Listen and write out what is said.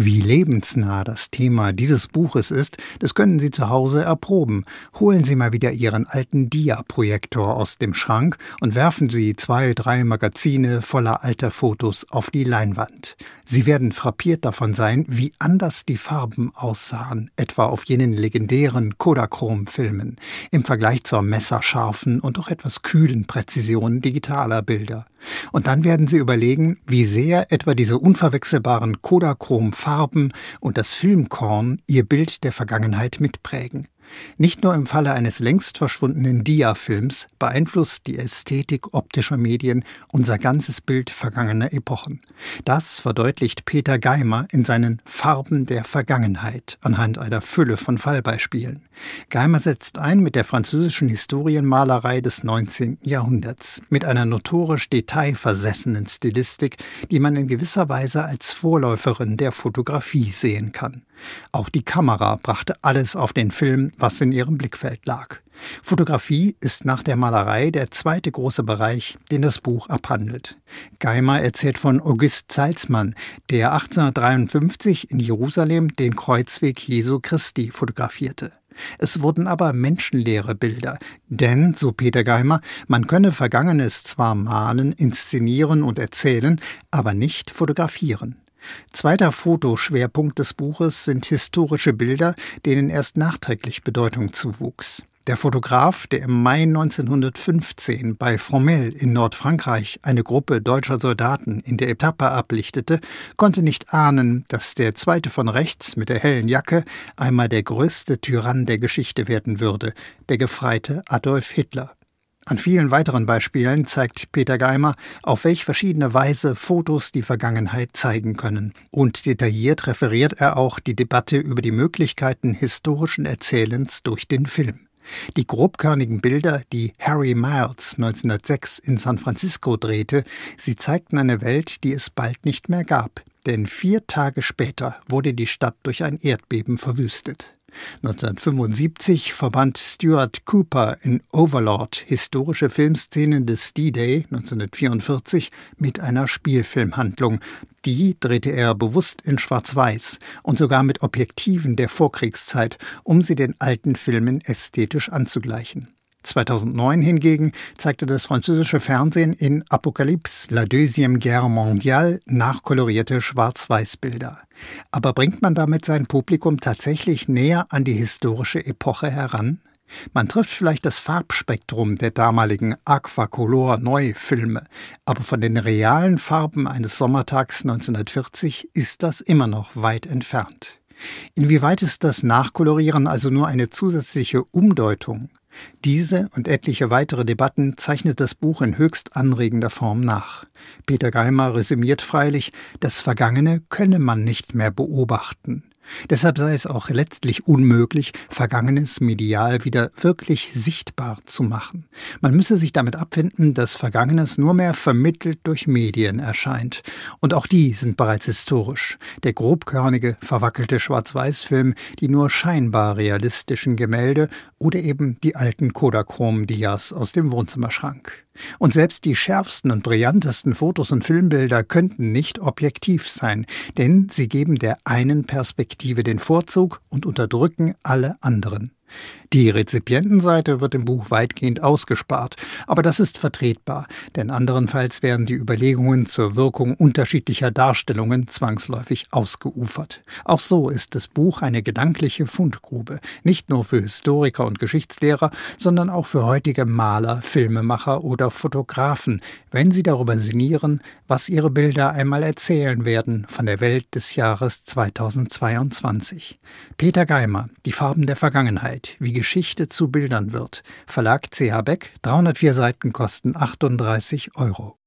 Wie lebensnah das Thema dieses Buches ist, das können Sie zu Hause erproben. Holen Sie mal wieder Ihren alten Dia-Projektor aus dem Schrank und werfen Sie zwei, drei Magazine voller alter Fotos auf die Leinwand. Sie werden frappiert davon sein, wie anders die Farben aussahen, etwa auf jenen legendären Kodachrom-Filmen, im Vergleich zur messerscharfen und auch etwas kühlen Präzision digitaler Bilder. Und dann werden Sie überlegen, wie sehr etwa diese unverwechselbaren Kodachrom-Farben und das Filmkorn Ihr Bild der Vergangenheit mitprägen. Nicht nur im Falle eines längst verschwundenen Dia-Films beeinflusst die Ästhetik optischer Medien unser ganzes Bild vergangener Epochen. Das verdeutlicht Peter Geimer in seinen Farben der Vergangenheit anhand einer Fülle von Fallbeispielen. Geimer setzt ein mit der französischen Historienmalerei des 19. Jahrhunderts, mit einer notorisch detailversessenen Stilistik, die man in gewisser Weise als Vorläuferin der Fotografie sehen kann. Auch die Kamera brachte alles auf den Film, was in ihrem Blickfeld lag. Fotografie ist nach der Malerei der zweite große Bereich, den das Buch abhandelt. Geimer erzählt von August Salzmann, der 1853 in Jerusalem den Kreuzweg Jesu Christi fotografierte. Es wurden aber menschenleere Bilder, denn, so Peter Geimer, man könne Vergangenes zwar malen, inszenieren und erzählen, aber nicht fotografieren. Zweiter Fotoschwerpunkt des Buches sind historische Bilder, denen erst nachträglich Bedeutung zuwuchs. Der Fotograf, der im Mai 1915 bei Fromelles in Nordfrankreich eine Gruppe deutscher Soldaten in der Etappe ablichtete, konnte nicht ahnen, dass der zweite von rechts mit der hellen Jacke einmal der größte Tyrann der Geschichte werden würde, der Gefreite Adolf Hitler. An vielen weiteren Beispielen zeigt Peter Geimer, auf welch verschiedene Weise Fotos die Vergangenheit zeigen können. Und detailliert referiert er auch die Debatte über die Möglichkeiten historischen Erzählens durch den Film. Die grobkörnigen Bilder, die Harry Miles 1906 in San Francisco drehte, sie zeigten eine Welt, die es bald nicht mehr gab, denn vier Tage später wurde die Stadt durch ein Erdbeben verwüstet. 1975 verband Stuart Cooper in Overlord historische Filmszenen des D-Day 1944 mit einer Spielfilmhandlung. Die drehte er bewusst in Schwarz-Weiß und sogar mit Objektiven der Vorkriegszeit, um sie den alten Filmen ästhetisch anzugleichen. 2009 hingegen zeigte das französische Fernsehen in Apocalypse, la Deuxième Guerre mondiale nachkolorierte Schwarz-Weiß-Bilder. Aber bringt man damit sein Publikum tatsächlich näher an die historische Epoche heran? Man trifft vielleicht das Farbspektrum der damaligen Aquacolor-Neufilme, aber von den realen Farben eines Sommertags 1940 ist das immer noch weit entfernt. Inwieweit ist das Nachkolorieren also nur eine zusätzliche Umdeutung diese und etliche weitere Debatten zeichnet das Buch in höchst anregender Form nach. Peter Geimer resümiert freilich, das Vergangene könne man nicht mehr beobachten. Deshalb sei es auch letztlich unmöglich, Vergangenes medial wieder wirklich sichtbar zu machen. Man müsse sich damit abfinden, dass Vergangenes nur mehr vermittelt durch Medien erscheint. Und auch die sind bereits historisch. Der grobkörnige, verwackelte Schwarz-Weiß-Film, die nur scheinbar realistischen Gemälde oder eben die alten Kodachrom-Dias aus dem Wohnzimmerschrank. Und selbst die schärfsten und brillantesten Fotos und Filmbilder könnten nicht objektiv sein, denn sie geben der einen Perspektive den Vorzug und unterdrücken alle anderen. Die Rezipientenseite wird im Buch weitgehend ausgespart, aber das ist vertretbar, denn anderenfalls werden die Überlegungen zur Wirkung unterschiedlicher Darstellungen zwangsläufig ausgeufert. Auch so ist das Buch eine gedankliche Fundgrube, nicht nur für Historiker und Geschichtslehrer, sondern auch für heutige Maler, Filmemacher oder Fotografen, wenn sie darüber sinnieren, was ihre Bilder einmal erzählen werden von der Welt des Jahres 2022. Peter Geimer, Die Farben der Vergangenheit, wie Geschichte zu Bildern wird. Verlag CH Beck, 304 Seiten kosten 38 Euro.